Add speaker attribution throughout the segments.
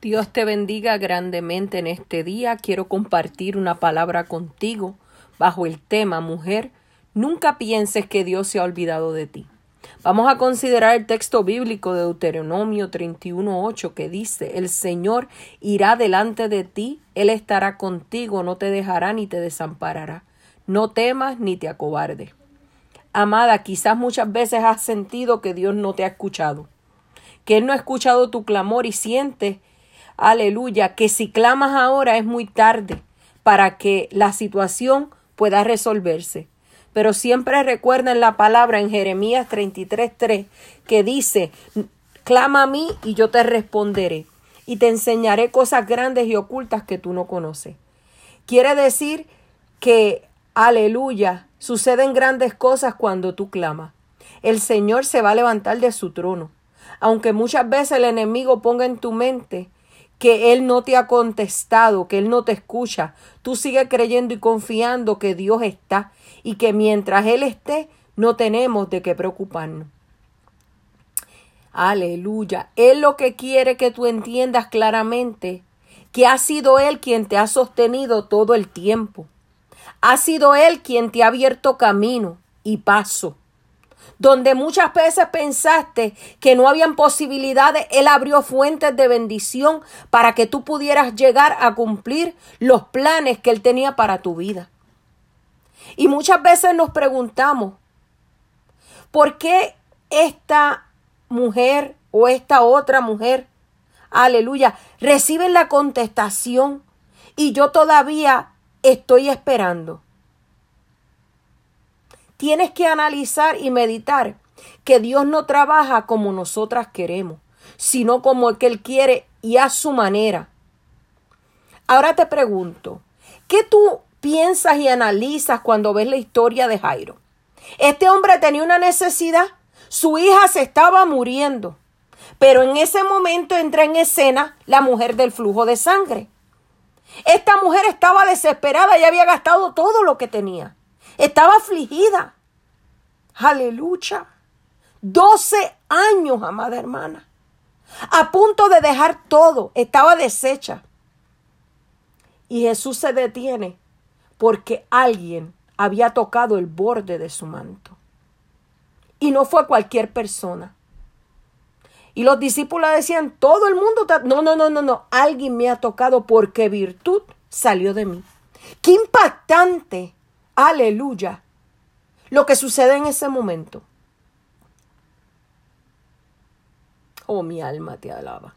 Speaker 1: Dios te bendiga grandemente en este día. Quiero compartir una palabra contigo bajo el tema Mujer, nunca pienses que Dios se ha olvidado de ti. Vamos a considerar el texto bíblico de Deuteronomio 31.8 que dice, el Señor irá delante de ti, Él estará contigo, no te dejará ni te desamparará. No temas ni te acobardes. Amada, quizás muchas veces has sentido que Dios no te ha escuchado, que Él no ha escuchado tu clamor y sientes aleluya, que si clamas ahora es muy tarde para que la situación pueda resolverse. Pero siempre recuerda en la palabra en Jeremías 33:3 que dice, clama a mí y yo te responderé y te enseñaré cosas grandes y ocultas que tú no conoces. Quiere decir que, aleluya, suceden grandes cosas cuando tú clamas. El Señor se va a levantar de su trono. Aunque muchas veces el enemigo ponga en tu mente que Él no te ha contestado, que Él no te escucha. Tú sigues creyendo y confiando que Dios está y que mientras Él esté, no tenemos de qué preocuparnos. Aleluya. Él lo que quiere que tú entiendas claramente que ha sido Él quien te ha sostenido todo el tiempo. Ha sido Él quien te ha abierto camino y paso donde muchas veces pensaste que no habían posibilidades, Él abrió fuentes de bendición para que tú pudieras llegar a cumplir los planes que Él tenía para tu vida. Y muchas veces nos preguntamos, ¿por qué esta mujer o esta otra mujer, aleluya, reciben la contestación y yo todavía estoy esperando? Tienes que analizar y meditar que Dios no trabaja como nosotras queremos, sino como el que Él quiere y a su manera. Ahora te pregunto, ¿qué tú piensas y analizas cuando ves la historia de Jairo? Este hombre tenía una necesidad, su hija se estaba muriendo, pero en ese momento entra en escena la mujer del flujo de sangre. Esta mujer estaba desesperada y había gastado todo lo que tenía. Estaba afligida. Aleluya. Doce años, amada hermana. A punto de dejar todo. Estaba deshecha. Y Jesús se detiene porque alguien había tocado el borde de su manto. Y no fue cualquier persona. Y los discípulos decían, todo el mundo, no, no, no, no, no, alguien me ha tocado porque virtud salió de mí. Qué impactante, aleluya, lo que sucede en ese momento. Oh, mi alma te alaba.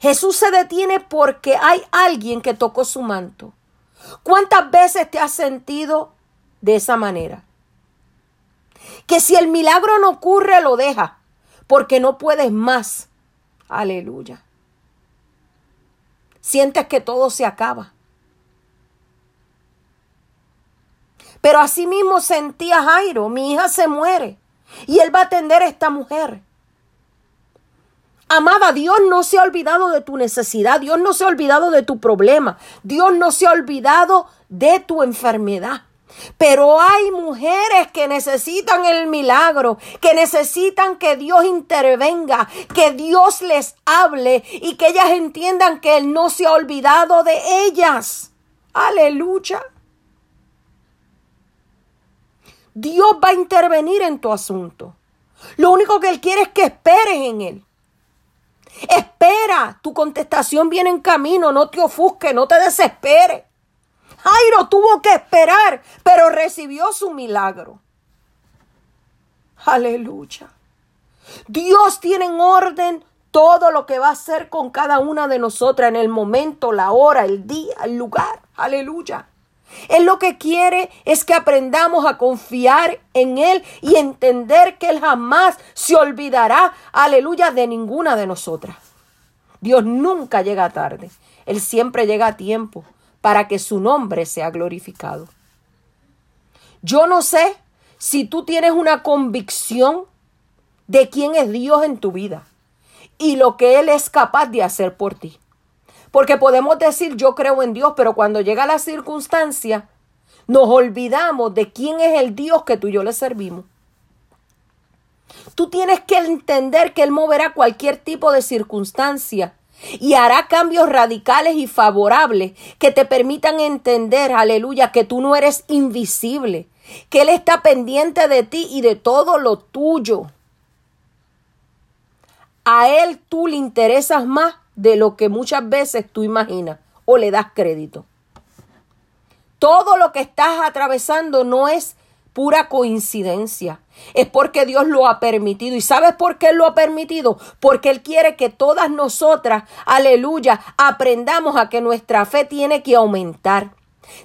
Speaker 1: Jesús se detiene porque hay alguien que tocó su manto. ¿Cuántas veces te has sentido de esa manera? Que si el milagro no ocurre, lo deja, porque no puedes más. Aleluya. Sientes que todo se acaba. Pero mismo sentía Jairo, mi hija se muere y él va a atender a esta mujer. Amada, Dios no se ha olvidado de tu necesidad, Dios no se ha olvidado de tu problema, Dios no se ha olvidado de tu enfermedad. Pero hay mujeres que necesitan el milagro, que necesitan que Dios intervenga, que Dios les hable y que ellas entiendan que Él no se ha olvidado de ellas. Aleluya. Dios va a intervenir en tu asunto. Lo único que Él quiere es que esperes en Él. Espera, tu contestación viene en camino, no te ofusques, no te desesperes. Jairo tuvo que esperar, pero recibió su milagro. Aleluya. Dios tiene en orden todo lo que va a hacer con cada una de nosotras en el momento, la hora, el día, el lugar. Aleluya. Él lo que quiere es que aprendamos a confiar en Él y entender que Él jamás se olvidará, aleluya, de ninguna de nosotras. Dios nunca llega tarde, Él siempre llega a tiempo para que su nombre sea glorificado. Yo no sé si tú tienes una convicción de quién es Dios en tu vida y lo que Él es capaz de hacer por ti. Porque podemos decir yo creo en Dios, pero cuando llega la circunstancia, nos olvidamos de quién es el Dios que tú y yo le servimos. Tú tienes que entender que Él moverá cualquier tipo de circunstancia y hará cambios radicales y favorables que te permitan entender, aleluya, que tú no eres invisible, que Él está pendiente de ti y de todo lo tuyo. A Él tú le interesas más de lo que muchas veces tú imaginas o le das crédito. Todo lo que estás atravesando no es pura coincidencia. Es porque Dios lo ha permitido. ¿Y sabes por qué lo ha permitido? Porque Él quiere que todas nosotras, aleluya, aprendamos a que nuestra fe tiene que aumentar.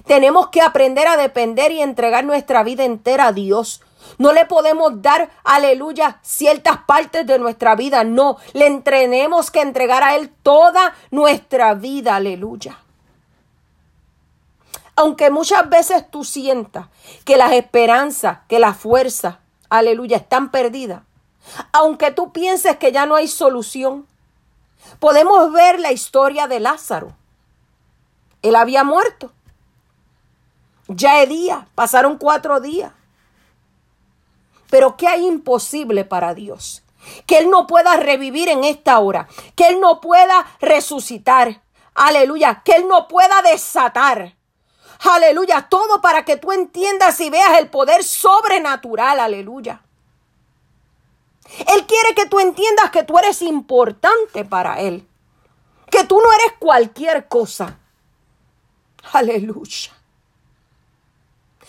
Speaker 1: Tenemos que aprender a depender y entregar nuestra vida entera a Dios. No le podemos dar, aleluya, ciertas partes de nuestra vida. No, le entrenemos que entregar a Él toda nuestra vida, aleluya. Aunque muchas veces tú sientas que las esperanzas, que la fuerza, aleluya, están perdidas. Aunque tú pienses que ya no hay solución, podemos ver la historia de Lázaro. Él había muerto. Ya es día, pasaron cuatro días. Pero ¿qué hay imposible para Dios? Que Él no pueda revivir en esta hora, que Él no pueda resucitar, aleluya, que Él no pueda desatar, aleluya, todo para que tú entiendas y veas el poder sobrenatural, aleluya. Él quiere que tú entiendas que tú eres importante para Él, que tú no eres cualquier cosa, aleluya.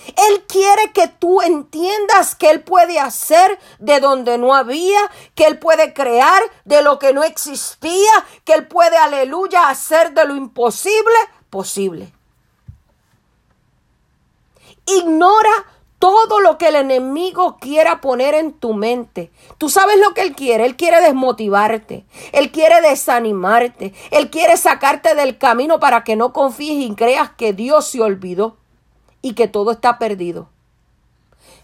Speaker 1: Él quiere que tú entiendas que Él puede hacer de donde no había, que Él puede crear de lo que no existía, que Él puede, aleluya, hacer de lo imposible posible. Ignora todo lo que el enemigo quiera poner en tu mente. Tú sabes lo que él quiere. Él quiere desmotivarte. Él quiere desanimarte. Él quiere sacarte del camino para que no confíes y creas que Dios se olvidó y que todo está perdido.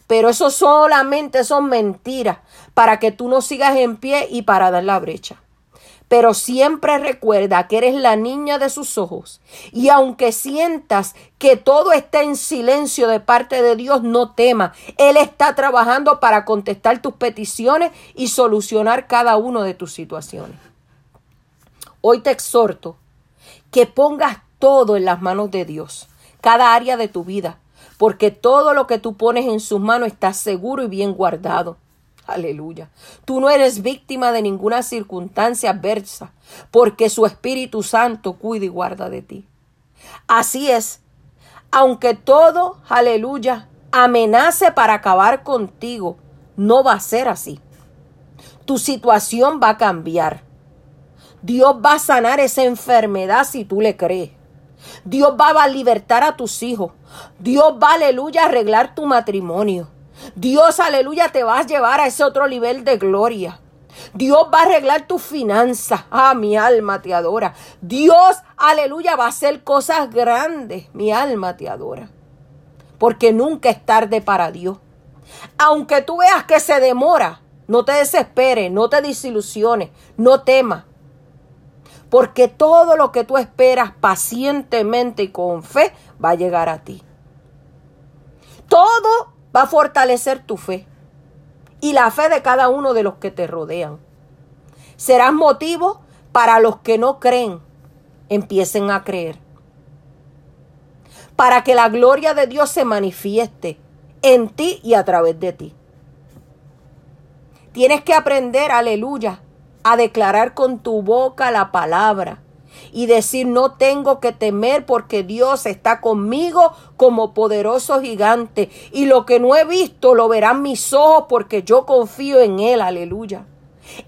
Speaker 1: Pero eso solamente son mentiras para que tú no sigas en pie y para dar la brecha. Pero siempre recuerda que eres la niña de sus ojos. Y aunque sientas que todo está en silencio de parte de Dios, no temas. Él está trabajando para contestar tus peticiones y solucionar cada una de tus situaciones. Hoy te exhorto que pongas todo en las manos de Dios cada área de tu vida, porque todo lo que tú pones en sus manos está seguro y bien guardado. Aleluya. Tú no eres víctima de ninguna circunstancia adversa, porque su Espíritu Santo cuida y guarda de ti. Así es, aunque todo, aleluya, amenace para acabar contigo, no va a ser así. Tu situación va a cambiar. Dios va a sanar esa enfermedad si tú le crees. Dios va a libertar a tus hijos. Dios va, aleluya, a arreglar tu matrimonio. Dios, aleluya, te va a llevar a ese otro nivel de gloria. Dios va a arreglar tus finanzas. Ah, mi alma te adora. Dios, aleluya, va a hacer cosas grandes. Mi alma te adora. Porque nunca es tarde para Dios. Aunque tú veas que se demora, no te desesperes, no te desilusiones, no temas porque todo lo que tú esperas pacientemente y con fe va a llegar a ti. Todo va a fortalecer tu fe y la fe de cada uno de los que te rodean. Serás motivo para los que no creen, empiecen a creer. Para que la gloria de Dios se manifieste en ti y a través de ti. Tienes que aprender, aleluya, a declarar con tu boca la palabra y decir no tengo que temer porque Dios está conmigo como poderoso gigante. Y lo que no he visto lo verán mis ojos porque yo confío en Él, aleluya.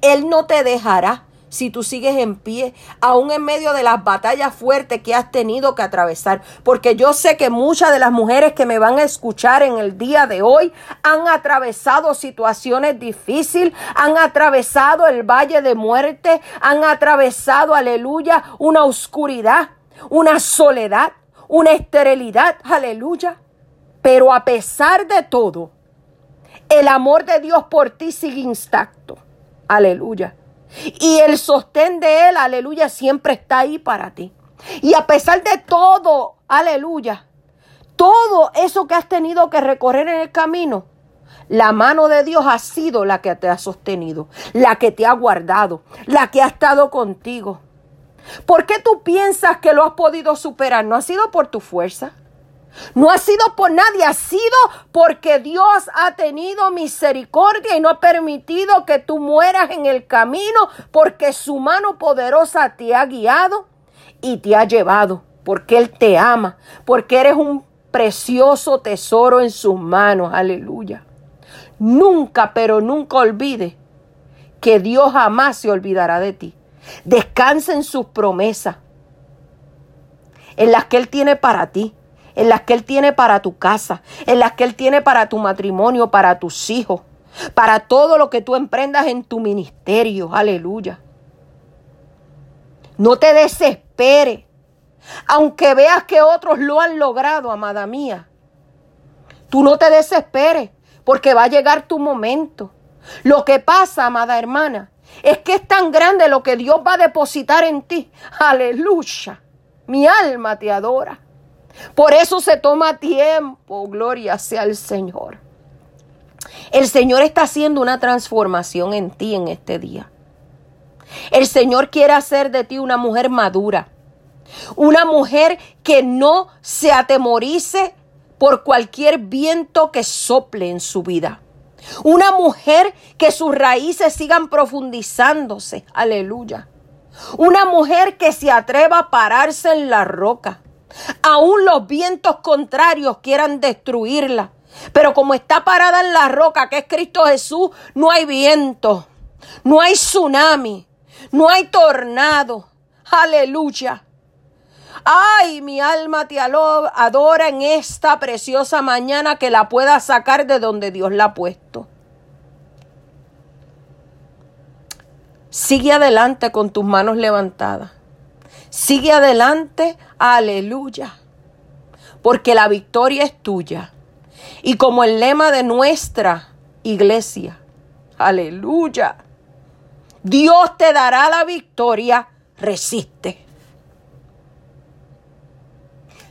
Speaker 1: Él no te dejará si tú sigues en pie, aún en medio de las batallas fuertes que has tenido que atravesar. Porque yo sé que muchas de las mujeres que me van a escuchar en el día de hoy han atravesado situaciones difíciles, han atravesado el valle de muerte, han atravesado, aleluya, una oscuridad, una soledad, una esterilidad, aleluya. Pero a pesar de todo, el amor de Dios por ti sigue intacto. Aleluya. Y el sostén de Él, aleluya, siempre está ahí para ti. Y a pesar de todo, aleluya, todo eso que has tenido que recorrer en el camino, la mano de Dios ha sido la que te ha sostenido, la que te ha guardado, la que ha estado contigo. ¿Por qué tú piensas que lo has podido superar? No ha sido por tu fuerza. No ha sido por nadie, ha sido porque Dios ha tenido misericordia y no ha permitido que tú mueras en el camino, porque su mano poderosa te ha guiado y te ha llevado, porque Él te ama, porque eres un precioso tesoro en sus manos, aleluya. Nunca, pero nunca olvide que Dios jamás se olvidará de ti. Descansa en sus promesas, en las que Él tiene para ti en las que Él tiene para tu casa, en las que Él tiene para tu matrimonio, para tus hijos, para todo lo que tú emprendas en tu ministerio. Aleluya. No te desesperes, aunque veas que otros lo han logrado, amada mía. Tú no te desesperes, porque va a llegar tu momento. Lo que pasa, amada hermana, es que es tan grande lo que Dios va a depositar en ti. Aleluya. Mi alma te adora. Por eso se toma tiempo, gloria sea el Señor. El Señor está haciendo una transformación en ti en este día. El Señor quiere hacer de ti una mujer madura, una mujer que no se atemorice por cualquier viento que sople en su vida. Una mujer que sus raíces sigan profundizándose. Aleluya. Una mujer que se atreva a pararse en la roca. Aún los vientos contrarios quieran destruirla. Pero como está parada en la roca que es Cristo Jesús, no hay viento, no hay tsunami, no hay tornado. Aleluya. Ay, mi alma te adora en esta preciosa mañana que la pueda sacar de donde Dios la ha puesto. Sigue adelante con tus manos levantadas. Sigue adelante, aleluya, porque la victoria es tuya. Y como el lema de nuestra iglesia, aleluya, Dios te dará la victoria, resiste.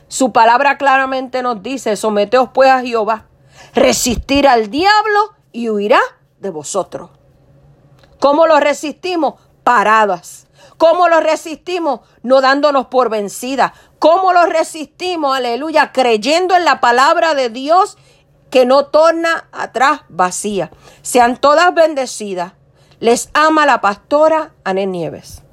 Speaker 1: Su palabra claramente nos dice, someteos pues a Jehová, resistir al diablo y huirá de vosotros. ¿Cómo lo resistimos? Paradas ¿Cómo lo resistimos? No dándonos por vencida. ¿Cómo lo resistimos? Aleluya. Creyendo en la palabra de Dios que no torna atrás vacía. Sean todas bendecidas. Les ama la pastora Anel Nieves.